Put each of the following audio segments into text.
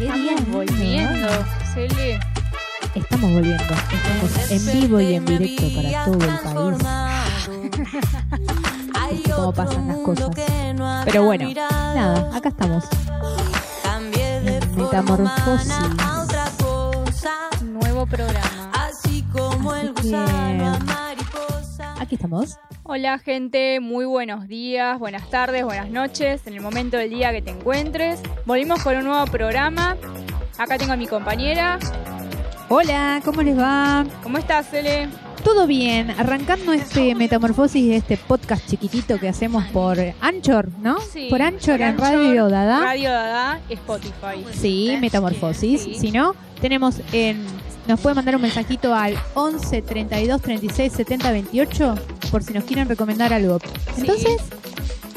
Estamos volviendo, Cele. Estamos volviendo. Estamos en vivo y en directo para todo el país. Viste cómo pasan las cosas. Pero bueno, nada, acá estamos. Metamorfosis. Nuevo programa. Así que, aquí estamos. Hola gente, muy buenos días, buenas tardes, buenas noches, en el momento del día que te encuentres. Volvimos con un nuevo programa. Acá tengo a mi compañera. Hola, ¿cómo les va? ¿Cómo estás, Cele? Todo bien, arrancando este Metamorfosis, este podcast chiquitito que hacemos por Anchor, ¿no? Sí, por Anchor por en Anchor, Radio Dada. Radio Dada, Spotify. Sí, Metamorfosis. Sí. Si no, tenemos en. Nos pueden mandar un mensajito al 11 32 36 70 28 por si nos quieren recomendar algo. Entonces,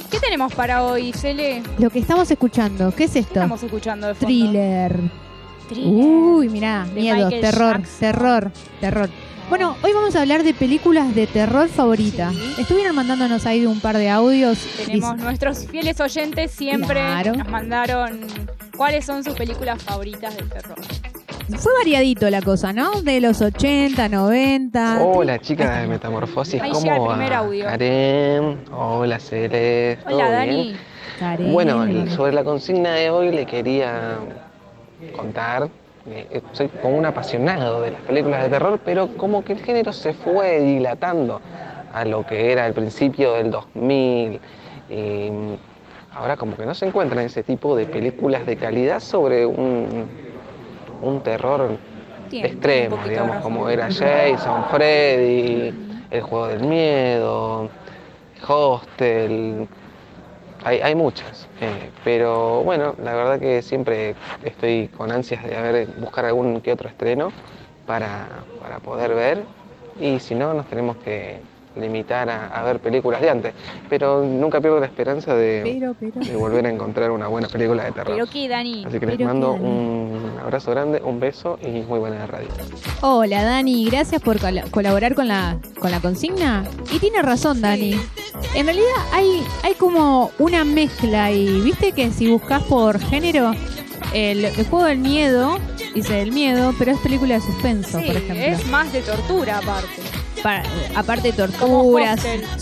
¿Qué tenemos para hoy, Cele? lo que estamos escuchando, ¿qué es esto? Estamos escuchando de fondo. Thriller. Thriller. Uy, mirá, De miedo, Michael terror, Jackson. terror, terror. Bueno, hoy vamos a hablar de películas de terror favorita. Sí. Estuvieron mandándonos ahí un par de audios. Tenemos nuestros fieles oyentes siempre Claro. nos mandaron cuáles son sus películas favoritas del terror. Fue variadito la cosa, ¿no? De los 80, 90. Hola chicas de Metamorfosis, Ahí ¿cómo llega el va? primer audio. Karen, hola Cele, ¿todo Hola, bien? Dani. Karen. Bueno, el- sobre la consigna de hoy le quería contar, eh, soy como un apasionado de las películas de terror, pero como que el género se fue dilatando a lo que era el principio del 2000. y ahora como que no se encuentran ese tipo de películas de calidad sobre un, un terror Tiene extremo, digamos, razón. como era Jason, Freddy, El Juego del Miedo, Hostel. Hay, hay muchas, eh, pero bueno, la verdad que siempre estoy con ansias de ver, buscar algún que otro estreno para, para poder ver y si no nos tenemos que limitar a, a ver películas de antes, pero nunca pierdo la esperanza de, Pero, pero. de volver a encontrar una buena película de terror. Pero qué, Dani. Así que les Pero mando qué, un abrazo grande, un beso y muy buena radio. Hola Dani, gracias por col- colaborar con la, con la consigna. Y tiene razón Dani. En realidad hay, hay como una mezcla y viste que si buscas por género, el, el juego del miedo, dice el miedo, pero es película de suspenso, Sí, por ejemplo. es más de tortura aparte. Para- aparte de torturas,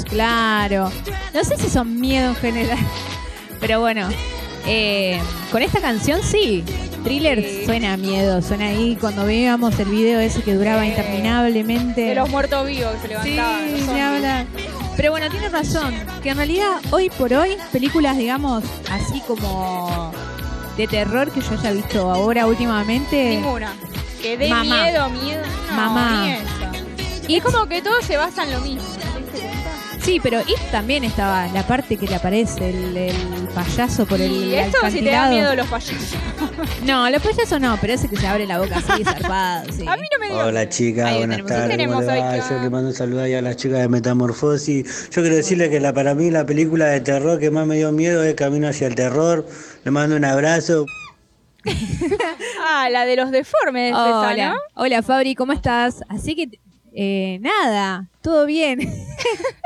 claro. No sé si son miedo en general, pero bueno, eh, con esta canción sí. Thriller Sí. suena a miedo, suena ahí cuando veíamos el video ese que duraba Eh, interminablemente. De los muertos vivos que se Sí, levantaban. ni zombies. hablar. Pero bueno, tiene razón, que en realidad hoy por hoy, películas, digamos, así como de terror que yo haya visto ahora últimamente. Ninguna. Que dé Mamá. miedo, miedo. No, Mamá. ni esa. Y es como que todo se basa en lo mismo. Sí, pero It también estaba la parte que le aparece el, el payaso por el y esto si te da miedo los payasos. No, los payasos no, pero ese que se abre la boca así, zarpado, sí. A mí no me dio. Hola chicas, buenas tardes. Yo le mando un saludo ahí a las chicas de Metamorfosis. Yo quiero decirle que la, para mí la película de terror que más me dio miedo es Camino hacia el Terror. Le mando un abrazo. Ah, la de los deformes, esa, Hola, ¿no? hola Fabri, ¿cómo estás? Así que, eh, nada, todo bien.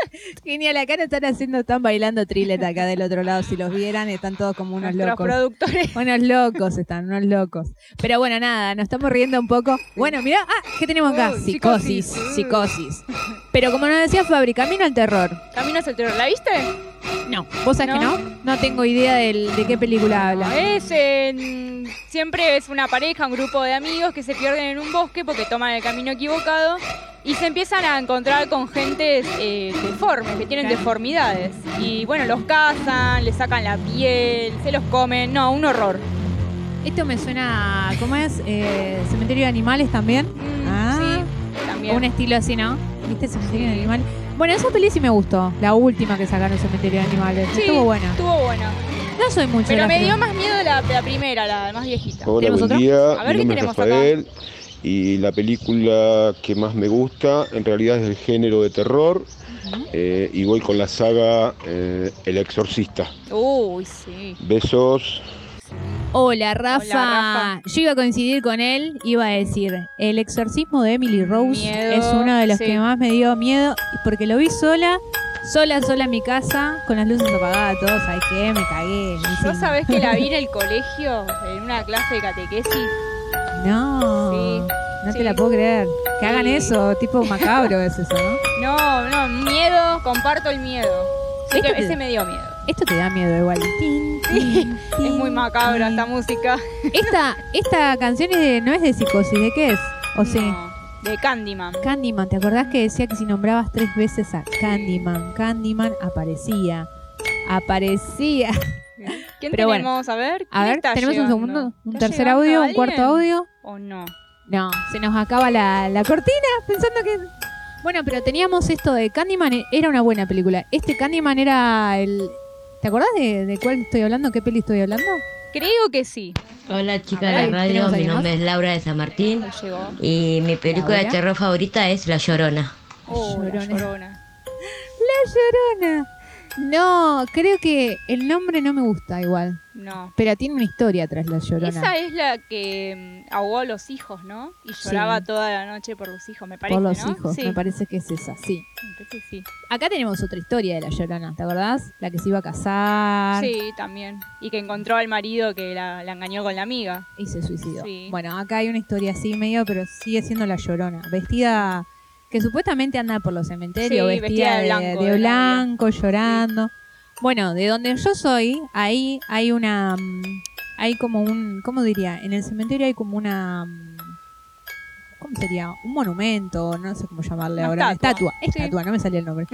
Genial, acá no están haciendo, están bailando trillet acá del otro lado. Si los vieran, están todos como unos Nuestros locos. productores. Unos locos están, unos locos. Pero bueno, nada, nos estamos riendo un poco. Bueno, mira, ah, ¿qué tenemos acá? Uh, psicosis, psicosis. psicosis. Pero como nos decía Fabri, camino al terror. Camino el terror. ¿La viste? No, ¿vos sabés ¿No? que no? No tengo idea del- de qué película habla. Es en- siempre es una pareja, un grupo de amigos que se pierden en un bosque porque toman el camino equivocado y se empiezan a encontrar con gentes eh, deformes, que tienen Claro. deformidades. Y bueno, los cazan, les sacan la piel, se los comen. No, un horror. Esto me suena, a- ¿cómo es? Eh, Cementerio de Animales también. Mm, Ah. Sí, también. Un estilo así, ¿no? ¿Viste Cementerio de Animales? Bueno, esa peli sí me gustó. La última que sacaron Cementerio de Animales. Sí, Estuvo buena. Estuvo buena. No soy mucho de Pero la me dio más miedo la, la primera, la más viejita. Hola, ¿Tenemos buen otro? día. A ver, Mi ¿qué nombre es tenemos acá? Rafael. Y la película que más me gusta en realidad es del género de terror. eh, y voy con la saga eh, El Exorcista. Uy, sí. Besos. Hola Rafa. Hola, Rafa. Yo iba a coincidir con él, iba a decir, El exorcismo de Emily Rose Miedo, es uno de los sí. que más me dio miedo porque lo vi sola sola, sola en mi casa, con las luces apagadas, todo, ¿sabes qué? Me cagué. ¿Vos sabés que la vi en el colegio, en una clase de catequesis? No, Sí, no sí. te la puedo creer. Que hagan eso, tipo macabro es eso, ¿no? No, no, miedo, comparto el miedo. Sí que Este te- ese me dio miedo. Esto te da miedo igual. Es muy macabra esta música. Esta, esta canción es de- no es de psicosis, ¿de qué es? ¿O sí? No, de Candyman. Candyman, ¿te acordás que decía que si nombrabas tres veces a Candyman, Candyman aparecía? Aparecía. ¿Quién Pero bueno. tenemos? A ver. A ¿quién ver, tenemos un segundo, un ¿Está tercer audio, un cuarto audio. ¿O no? No, se nos acaba la, la cortina pensando que... Bueno, pero teníamos esto de Candyman, e- era una buena película. Este Candyman era el... ¿Te acordás de, de cuál estoy hablando? ¿Qué peli estoy hablando? Creo que sí. Hola chicas A ver, de la radio, ¿tenemos mi más? nombre es Laura de San Martín No llegó. y mi película de terror favorita es La Llorona. Oh, la Llorona. llorona. La Llorona. No, creo que el nombre no me gusta igual. No. Pero tiene una historia tras La Llorona. Esa es la que mm, ahogó a los hijos, ¿no? Y Sí. lloraba toda la noche por los hijos, me parece, Por los ¿no? hijos, Sí, me parece que es esa, sí. Acá tenemos otra historia de La Llorona, ¿te acordás? La que se iba a casar Sí, también. Y que encontró al marido que la, la engañó con la amiga. y se suicidó. Sí. Bueno, acá hay una historia así medio, pero sigue siendo La Llorona. Vestida, que supuestamente anda por los cementerios, vestida, vestida de de, blanco, de de blanco, llorando. Bueno, de donde yo soy, ahí hay una... mm, Hay como un... ¿Cómo diría? En el cementerio hay como una... mm, ¿Cómo sería? Un monumento, no sé cómo llamarle Una ahora. estatua. Estatua, Sí. no me salía el nombre.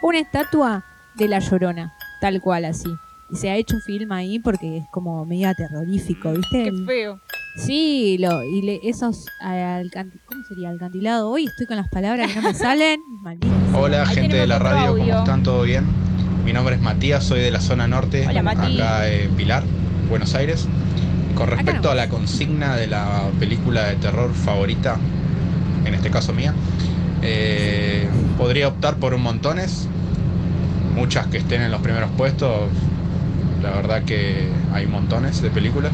Una estatua de La Llorona, tal cual así. Y se ha hecho film ahí porque es como medio terrorífico, ¿viste? Qué feo. Sí, lo, y le- esos ¿cómo sería? Alcantilado. Hoy estoy con las palabras que no me salen. Maldito. Hola Ahí gente de la radio, audio. ¿cómo están? ¿Todo bien? Mi nombre es Matías, soy de la zona norte, Hola, acá en Pilar, Buenos Aires. Con respecto a la consigna de la película de terror favorita, en este caso mía, eh, podría optar por un montones, muchas que estén en los primeros puestos, la verdad que hay montones de películas.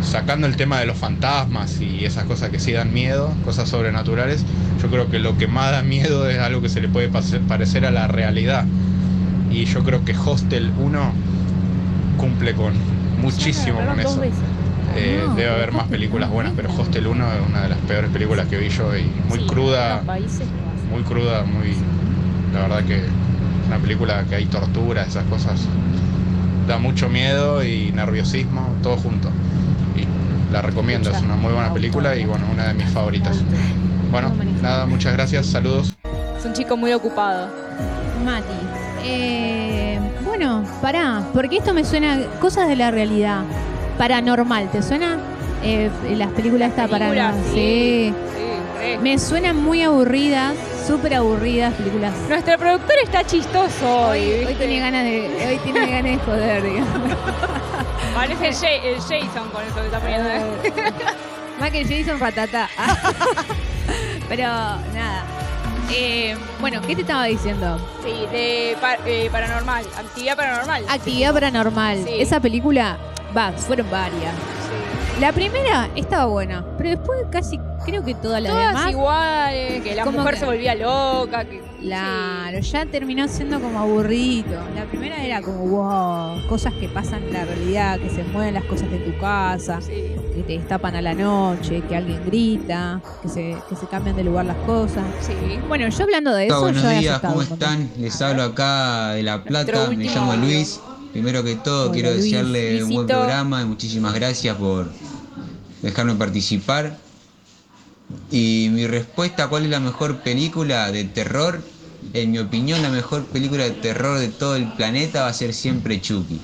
Sacando el tema de los fantasmas y esas cosas que sí dan miedo, cosas sobrenaturales, yo creo que lo que más da miedo es algo que se le puede parecer a la realidad. Y yo creo que Hostel 1 cumple con muchísimo con eso. Eh, No, debe haber más películas buenas, pero. Hostel 1 es una de las peores películas que vi yo y muy Sí, cruda, muy cruda, muy... La verdad que una película que hay tortura, esas cosas, da mucho miedo y nerviosismo, todo junto. Y la recomiendo, es una muy buena película y bueno, una de mis favoritas. Bueno, nada, muchas gracias, saludos. Es un chico muy ocupado. Mati. Eh, bueno, pará, porque esto me suena cosas de la realidad. Paranormal, ¿te suena? Eh, las películas Películas, paranormal. sí. Sí. Sí, re. Me suenan muy aburridas, súper aburridas películas. Nuestro productor está chistoso hoy. Hoy, tiene ganas de, hoy tiene ganas de joder, digamos. Parece el, Ja- el Jason con eso que está poniendo. Michael Jason Ratata. Pero nada. Eh, bueno, ¿qué te estaba diciendo? Sí, de pa- eh, paranormal. Actividad paranormal. Actividad paranormal. Sí. Esa película, va, fueron varias. Sí. La primera estaba buena, pero después casi creo que todas las Todas demás. iguales, que la como mujer que- se volvía loca. Que, Claro, ya terminó siendo como aburrido. La primera era como, wow, cosas que pasan en la realidad, que se mueven las cosas de tu casa, Sí. que te destapan a la noche, que alguien grita, que se, que se cambian de lugar las cosas. sí. Bueno, yo hablando de eso, yo buenos días, ¿cómo están? Les hablo acá de La Plata, me llamo audio. Luis. Primero que todo, Hola, quiero Luis. desearle un buen programa y muchísimas gracias por dejarme participar. Y mi respuesta, ¿cuál es la mejor película de terror? En mi opinión, la mejor película de terror de todo el planeta va a ser siempre Chucky.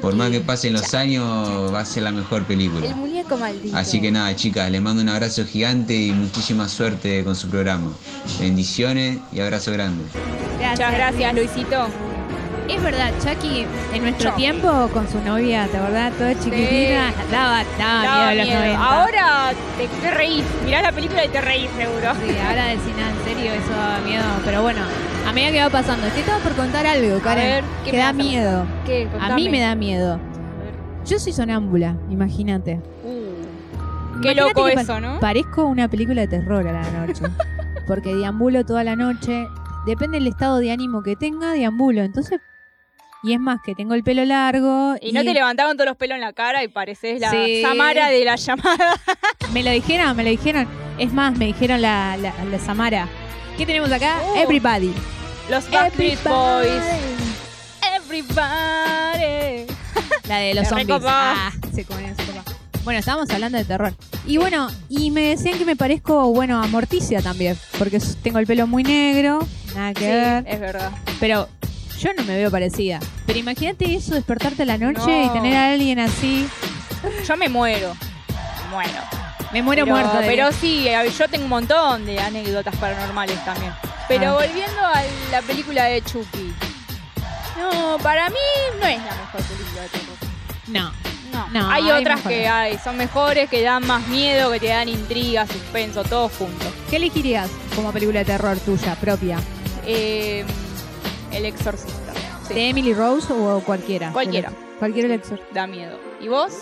Por más que pasen los años, va a ser la mejor película. El muñeco maldito. Así que nada, chicas, les mando un abrazo gigante y muchísima suerte con su programa. Bendiciones y abrazo grande. Muchas gracias, Luisito. Es verdad, Chucky, en nuestro Chucky. tiempo con su novia, ¿te acordás? Toda chiquitina, daba, daba miedo a los miedo. 90. Ahora te, te reís. Mirás la película y te reís, seguro. Sí, ahora decir nada en serio, eso daba miedo. Pero bueno, a medida que va pasando, te estaba por contar algo, Karen, ver, ¿qué que me da a- miedo. ¿Qué? A mí me da miedo. A. Yo soy sonámbula, imagínate. Uh, qué loco que eso, ¿no? Parezco una película de terror a la noche. Porque deambulo toda la noche, depende del estado de ánimo que tenga, deambulo. Entonces, y es más, que tengo el pelo largo. Y no te levantaban todos los pelos en la cara y pareces la Sí. Samara de la llamada. Me lo dijeron, me lo dijeron. Es más, me dijeron la, la, la Samara. ¿Qué tenemos acá? Oh. Everybody. Los Backstreet Boys. Everybody. La de los zombies. Ah, se comió, se copó. Bueno, estábamos hablando de terror. Y bueno, y me decían que me parezco, bueno, a Morticia también. Porque tengo el pelo muy negro. Nada que Sí, ver. es verdad. Pero yo no me veo parecida. Pero imagínate eso, despertarte a la noche No. y tener a alguien así. Yo me muero. Me muero. Me muero pero, de- Pero sí, yo tengo un montón de anécdotas paranormales también. Pero Ah. volviendo a la película de Chucky. No, para mí no es la mejor película de terror. No. No, No, hay, hay otras mejores. que hay, son mejores, que dan más miedo, que te dan intriga, suspenso, todo junto. ¿Qué elegirías como película de terror tuya, propia? Eh, el exorcista. Sí, ¿De Emily Rose o cualquiera? Cualquiera. Cualquiera el exorcista. da miedo. ¿Y vos?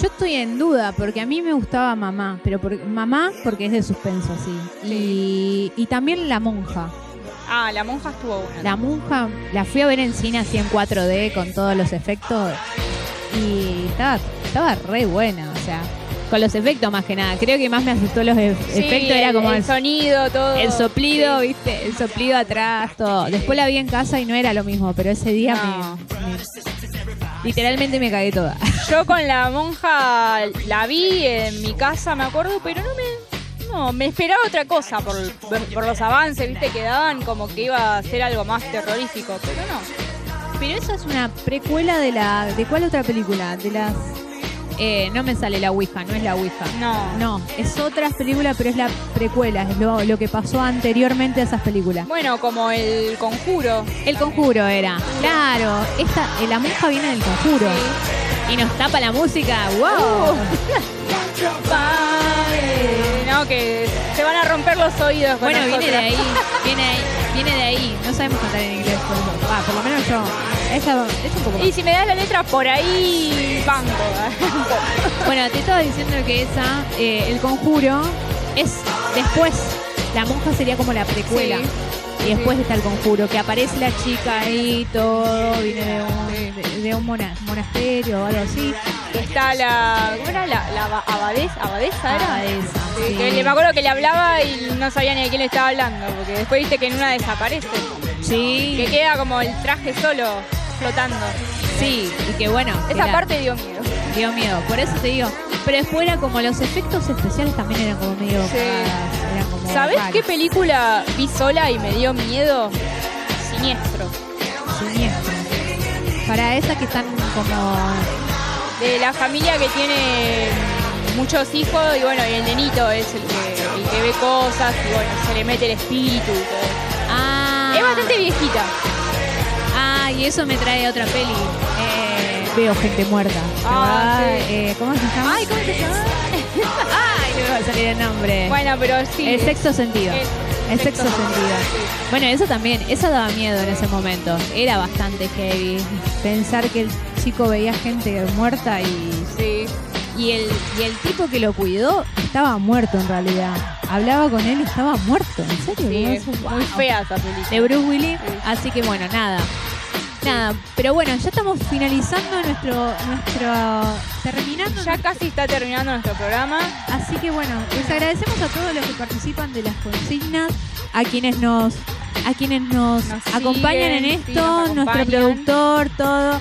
Yo estoy en duda porque a mí me gustaba Mamá, pero por, Mamá porque es de suspenso, sí. Y, y también La Monja. Ah, la monja estuvo buena. La Monja la fui a ver en cine así en 4D con todos los efectos y estaba, estaba re buena, o sea, con los efectos más que nada. Creo que más me asustó los e- Sí, efectos, era como el el, sonido, todo. el soplido, Sí. ¿viste? El soplido atrás, todo. Después la vi en casa y no era lo mismo, pero ese día No. me, me- literalmente me cagué toda. Yo con la monja la vi en mi casa, me acuerdo, pero no me. No, me esperaba otra cosa por, por los avances, viste, que daban como que iba a ser algo más terrorífico, pero no. Pero esa es una precuela de la. ¿De cuál otra película? De las. Eh, no me sale la Ouija, no es la Ouija. No. No, es otra película, pero es la precuela, es lo, lo que pasó anteriormente a esas películas. Bueno, como el conjuro. El conjuro era. Claro, esta, eh, la monja viene del conjuro. Y nos tapa la música. ¡Wow! Eh, No, que se van a romper los oídos con Bueno, viene de ahí, viene, ahí, viene de ahí. No sabemos cantar en inglés, por, eso. Ah, por lo menos yo. Esa, es un poco más. Y si me das la letra por ahí, banco. Bueno, te estaba diciendo que esa, eh, el conjuro, es después. La monja sería como la precuela. Sí. Y después está el conjuro, que aparece la chica ahí, todo, viene de un, de, de un mona- monasterio o algo así. Está la. ¿Cómo era? La, la aba- abadesa, abadesa era. Abadesa, Sí, sí. que le- me acuerdo que le hablaba y no sabía ni de quién le estaba hablando, porque después viste que en una desaparece. Sí, Que queda como el traje solo flotando. sí, y que bueno. Esa era- parte dio miedo. dio miedo, por eso te digo. Pero después era como los efectos especiales también eran como medio. Sí. eran como ¿Sabés qué película vi sola y me dio miedo? Siniestro. Siniestro. Para esas que están como. De la familia que tiene muchos hijos y bueno, y el nenito es el que, el que ve cosas y bueno, se le mete el espíritu y todo. Ah, Es bastante viejita. Ah, y eso me trae otra peli. Eh, veo gente muerta. Ah, sí. eh, ¿Cómo se llama? Ay, ¿cómo se llama? Ay, no me va a salir el nombre. Bueno, pero sí. el sexto sentido. el El sexto sexto sentido. sí. Bueno, eso también, eso daba miedo en ese momento. Era bastante heavy. Pensar que el chico veía gente muerta y, Sí. y, el, y el tipo que lo cuidó estaba muerto en realidad. Hablaba con él y estaba muerto. ¿En serio? Sí, ¿Cómo es muy fea esa película. de Bruce Willis. Sí. Así que bueno, nada. Nada, pero bueno, ya estamos finalizando nuestro, nuestro, terminando. Ya casi está terminando nuestro programa. Así que bueno, les agradecemos a todos los que participan de las consignas, a quienes nos, a quienes nos, Nos acompañan en sí, esto, nuestro productor, todo.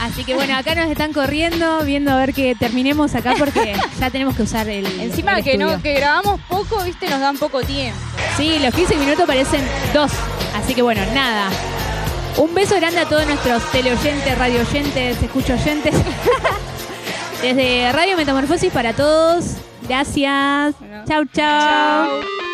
Así que bueno, acá nos están corriendo, viendo a ver que terminemos acá porque ya tenemos que usar el. Encima el que no, que grabamos poco, viste, nos dan poco tiempo. Sí, los 15 minutos parecen dos. Así que bueno, nada. Un beso grande a todos nuestros teleoyentes, radioyentes, escuchoyentes. Desde Radio Metamorfosis para todos. Gracias. Bueno. chau. chau. Chao.